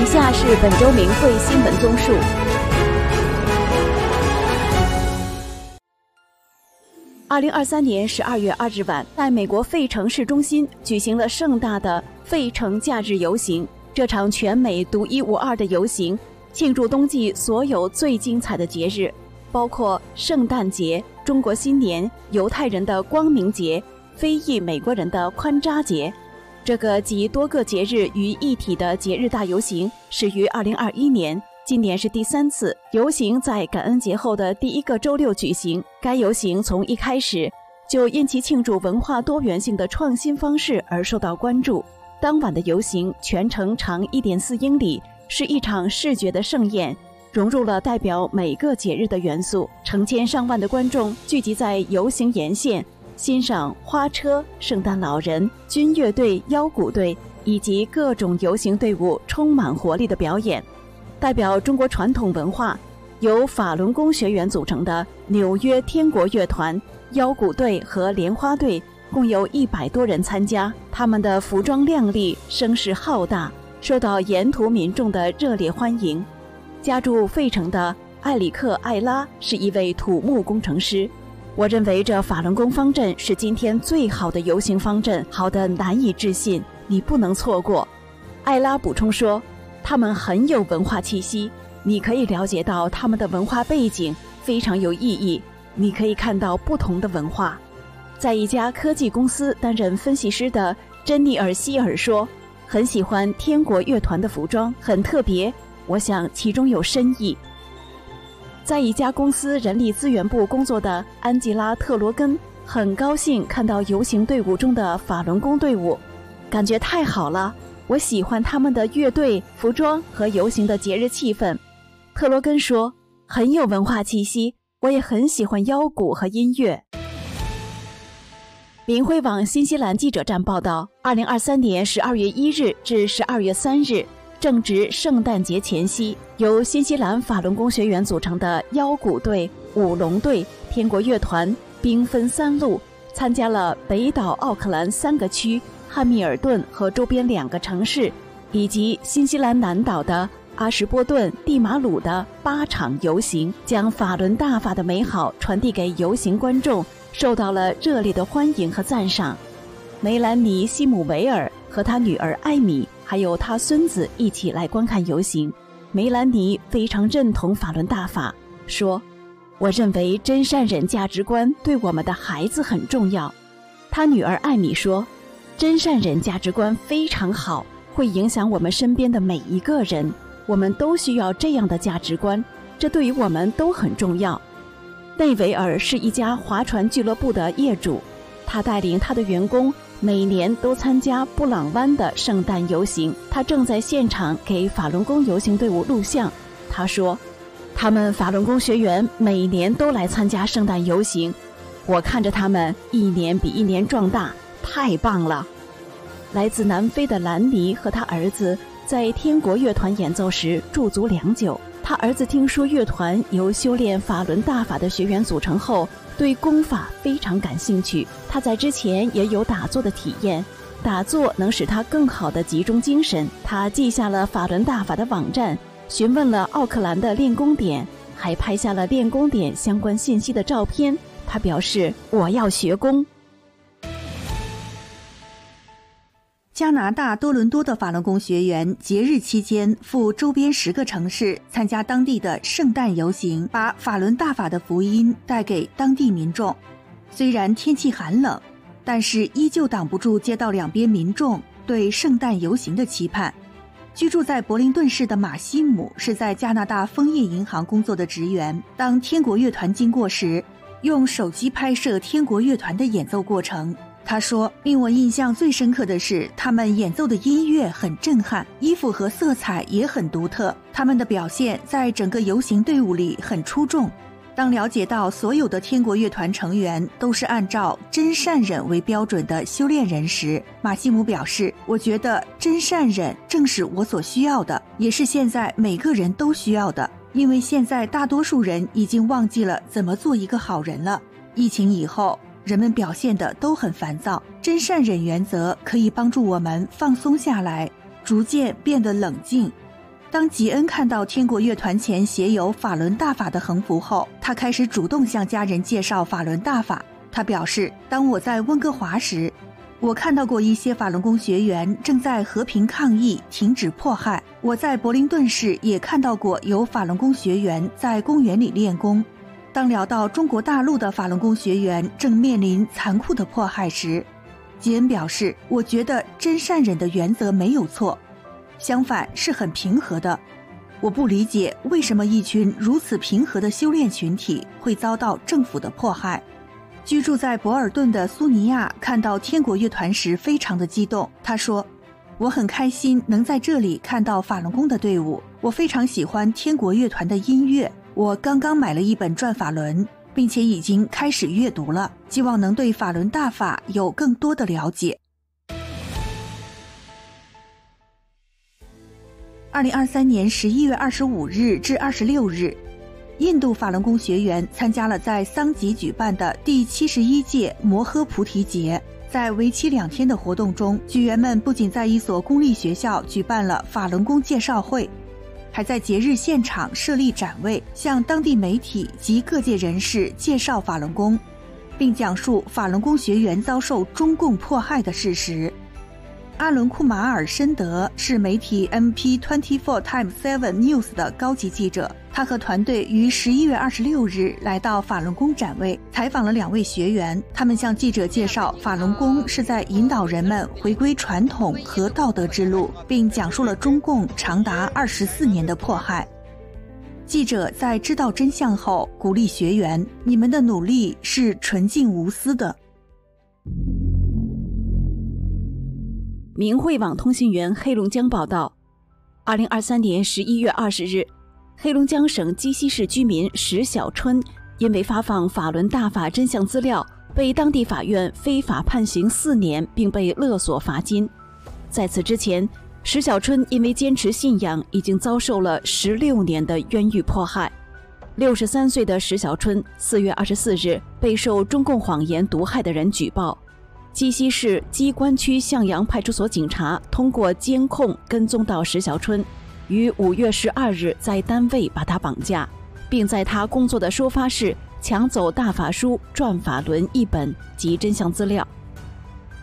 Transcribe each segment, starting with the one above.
以下是本周名汇新闻综述。二零二三年十二月二日晚，在美国费城市中心举行了盛大的费城假日游行。这场全美独一无二的游行，庆祝冬季所有最精彩的节日，包括圣诞节、中国新年、犹太人的光明节、非裔美国人的宽扎节。这个集多个节日于一体的节日大游行始于二零二一年，今年是第三次游行，在感恩节后的第一个周六举行。该游行从一开始就因其庆祝文化多元性的创新方式而受到关注。当晚的游行全程长一点四英里，是一场视觉的盛宴，融入了代表每个节日的元素。成千上万的观众聚集在游行沿线，欣赏花车、圣诞老人、军乐队、腰鼓队以及各种游行队伍充满活力的表演。代表中国传统文化，由法轮功学员组成的纽约天国乐团、腰鼓队和莲花队。共有一百多人参加，他们的服装靓丽，声势浩大，受到沿途民众的热烈欢迎。家住费城的埃里克·艾拉是一位土木工程师。我认为这法轮功方阵是今天最好的游行方阵，好的难以置信，你不能错过。艾拉补充说，他们很有文化气息，你可以了解到他们的文化背景非常有意义，你可以看到不同的文化。在一家科技公司担任分析师的珍妮尔·希尔说：“很喜欢天国乐团的服装，很特别。我想其中有深意。”在一家公司人力资源部工作的安吉拉·特罗根很高兴看到游行队伍中的法轮功队伍，感觉太好了。我喜欢他们的乐队、服装和游行的节日气氛。特罗根说：“很有文化气息。我也很喜欢腰鼓和音乐。”林辉网新西兰记者站报道：，二零二三年十二月一日至十二月三日，正值圣诞节前夕，由新西兰法轮功学员组成的腰鼓队、舞龙队、天国乐团，兵分三路，参加了北岛奥克兰三个区、汉密尔顿和周边两个城市，以及新西兰南岛的阿什波顿、蒂马鲁的八场游行，将法轮大法的美好传递给游行观众。受到了热烈的欢迎和赞赏。梅兰妮·西姆维尔和他女儿艾米，还有他孙子一起来观看游行。梅兰妮非常认同法轮大法，说：“我认为真善忍价值观对我们的孩子很重要。”他女儿艾米说：“真善忍价值观非常好，会影响我们身边的每一个人。我们都需要这样的价值观，这对于我们都很重要。”内维尔是一家划船俱乐部的业主，他带领他的员工每年都参加布朗湾的圣诞游行。他正在现场给法轮功游行队伍录像。他说：“他们法轮功学员每年都来参加圣诞游行，我看着他们一年比一年壮大，太棒了。”来自南非的兰尼和他儿子在天国乐团演奏时驻足良久。他儿子听说乐团由修炼法轮大法的学员组成后，对功法非常感兴趣。他在之前也有打坐的体验，打坐能使他更好的集中精神。他记下了法轮大法的网站，询问了奥克兰的练功点，还拍下了练功点相关信息的照片。他表示：“我要学功。”加拿大多伦多的法轮功学员节日期间赴周边十个城市参加当地的圣诞游行，把法轮大法的福音带给当地民众。虽然天气寒冷，但是依旧挡不住街道两边民众对圣诞游行的期盼。居住在柏林顿市的马西姆是在加拿大枫叶银行工作的职员。当天国乐团经过时，用手机拍摄天国乐团的演奏过程。他说：“令我印象最深刻的是，他们演奏的音乐很震撼，衣服和色彩也很独特。他们的表现在整个游行队伍里很出众。当了解到所有的天国乐团成员都是按照真善忍为标准的修炼人时，马西姆表示：‘我觉得真善忍正是我所需要的，也是现在每个人都需要的。因为现在大多数人已经忘记了怎么做一个好人了。疫情以后。’”人们表现的都很烦躁，真善忍原则可以帮助我们放松下来，逐渐变得冷静。当吉恩看到天国乐团前写有法轮大法的横幅后，他开始主动向家人介绍法轮大法。他表示：“当我在温哥华时，我看到过一些法轮功学员正在和平抗议，停止迫害。我在柏林顿市也看到过有法轮功学员在公园里练功。当聊到中国大陆的法轮功学员正面临残酷的迫害时，吉恩表示：‘我觉得真善忍的原则没有错，相反是很平和的。我不理解为什么一群如此平和的修炼群体会遭到政府的迫害。’”居住在博尔顿的苏尼亚看到天国乐团时非常的激动。他说：“我很开心能在这里看到法轮功的队伍。我非常喜欢天国乐团的音乐。我刚刚买了一本《转法轮》，并且已经开始阅读了，希望能对法轮大法有更多的了解。”二零二三年十一月二十五日至二十六日。印度法轮功学员参加了在桑吉举办的第七十一届摩诃菩提节。在为期两天的活动中，学员们不仅在一所公立学校举办了法轮功介绍会，还在节日现场设立展位，向当地媒体及各界人士介绍法轮功，并讲述法轮功学员遭受中共迫害的事实。阿伦库马尔申德是媒体 MP Twenty Four Times Seven News 的高级记者。他和团队于十一月二十六日来到法轮功展位，采访了两位学员。他们向记者介绍，法轮功是在引导人们回归传统和道德之路，并讲述了中共长达二十四年的迫害。记者在知道真相后，鼓励学员：“你们的努力是纯净无私的。”明慧网通讯员黑龙江报道：二零二三年十一月二十日。黑龙江省鸡西市居民石小春因为发放法轮大法真相资料，被当地法院非法判刑四年，并被勒索罚金。在此之前，石小春因为坚持信仰，已经遭受了十六年的冤狱迫害。六十三岁的石小春四月二十四日被受中共谎言毒害的人举报，鸡西市鸡关区向阳派出所警察通过监控跟踪到石小春。于五月十二日在单位把他绑架，并在他工作的收发室抢走《大法书》《转法轮》一本及真相资料。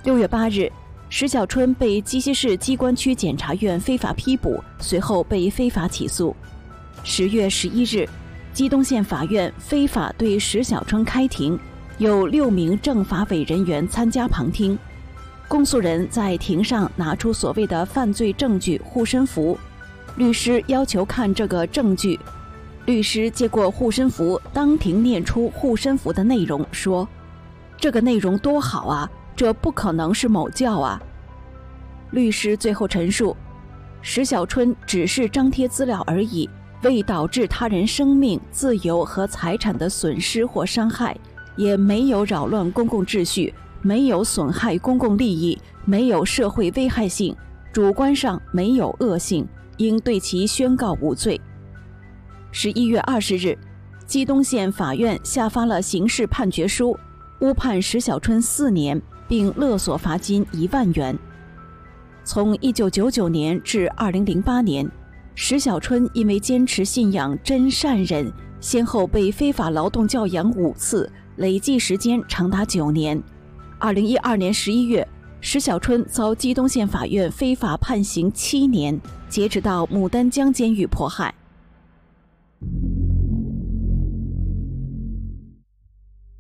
六月八日，石小春被鸡西市机关区检察院非法批捕，随后被非法起诉。十月十一日，鸡东县法院非法对石小春开庭，有六名政法委人员参加旁听。公诉人在庭上拿出所谓的犯罪证据护身符。律师要求看这个证据，律师接过护身符，当庭念出护身符的内容，说：“这个内容多好啊，这不可能是某教啊。”律师最后陈述：“石小春只是张贴资料而已，未导致他人生命、自由和财产的损失或伤害，也没有扰乱公共秩序，没有损害公共利益，没有社会危害性，主观上没有恶性。”应对其宣告无罪。十一月二十日，鸡东县法院下发了刑事判决书，误判石小春四年，并勒索罚金一万元。从一九九九年至二零零八年，石小春因为坚持信仰真善忍，先后被非法劳动教养五次，累计时间长达九年。二零一二年十一月。石小春遭鸡东县法院非法判刑七年，截止到牡丹江监狱迫害。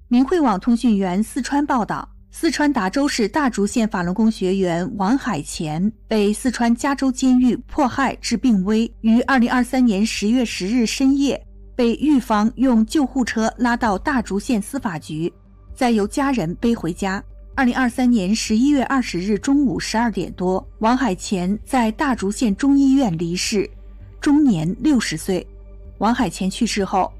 明慧网通讯员四川报道：四川达州市大竹县法轮功学员王海前被四川加州监狱迫害致病危，于二零二三年十月十日深夜被狱方用救护车拉到大竹县司法局，再由家人背回家。二零二三年十一月二十日中午十二点多，王海前在大竹县中医院离世，终年六十岁。王海前去世后，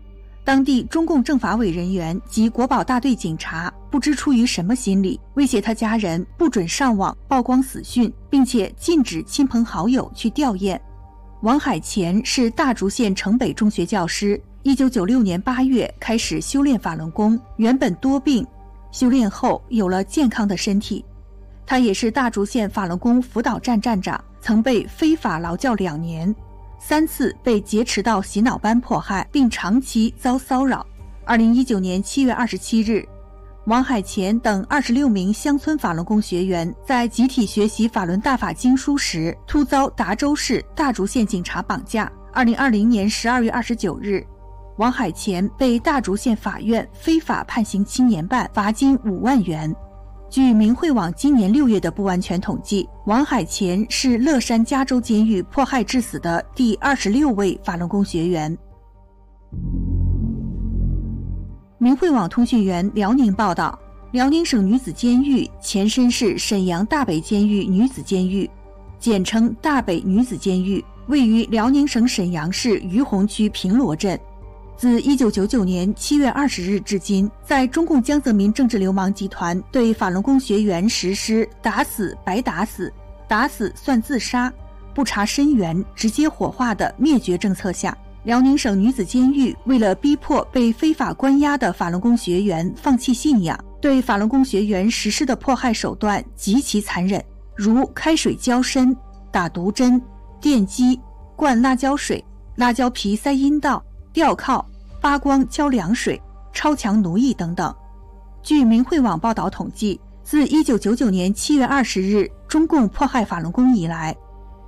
当地中共政法委人员及国保大队警察不知出于什么心理，威胁他家人不准上网曝光死讯，并且禁止亲朋好友去吊唁。王海前是大竹县城北中学教师，一九九六年八月开始修炼法轮功，原本多病。修炼后有了健康的身体，他也是大竹县法轮功辅导站站长，曾被非法劳教两年。三次被劫持到洗脑班迫害，并长期遭骚扰。二零一九年七月二十七日，王海乾等二十六名乡村法轮功学员在集体学习法轮大法经书时，突遭达州市大竹县警察绑架。二零二零年十二月二十九日，王海乾被大竹县法院非法判刑七年半，罚金五万元。据明慧网今年六月的不完全统计，王海乾是乐山加州监狱迫害致死的第二十六位法轮功学员。明慧网通讯员辽宁报道：辽宁省女子监狱前身是沈阳大北监狱女子监狱，简称大北女子监狱，位于辽宁省沈阳市于洪区平罗镇。自一九九九年七月二十日至今，在中共江泽民政治流氓集团对法轮功学员实施“打死白打死，打死算自杀，不查身源直接火化”的灭绝政策下，辽宁省女子监狱为了逼迫被非法关押的法轮功学员放弃信仰，对法轮功学员实施的迫害手段极其残忍，如开水浇身、打毒针、电击、灌辣椒水、辣椒皮塞阴道。吊铐、发光浇凉水、超强奴役等等。据明慧网报道统计，自1999年7月20日中共迫害法轮功以来，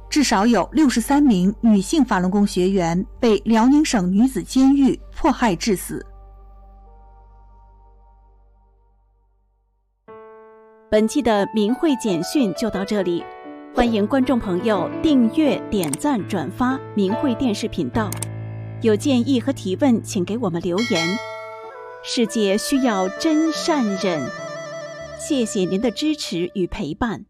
至少有63名女性法轮功学员被辽宁省女子监狱迫害致死。本期的明慧简讯就到这里，欢迎观众朋友订阅、点赞、转发明慧电视频道。有建议和提问，请给我们留言。世界需要真善忍，谢谢您的支持与陪伴。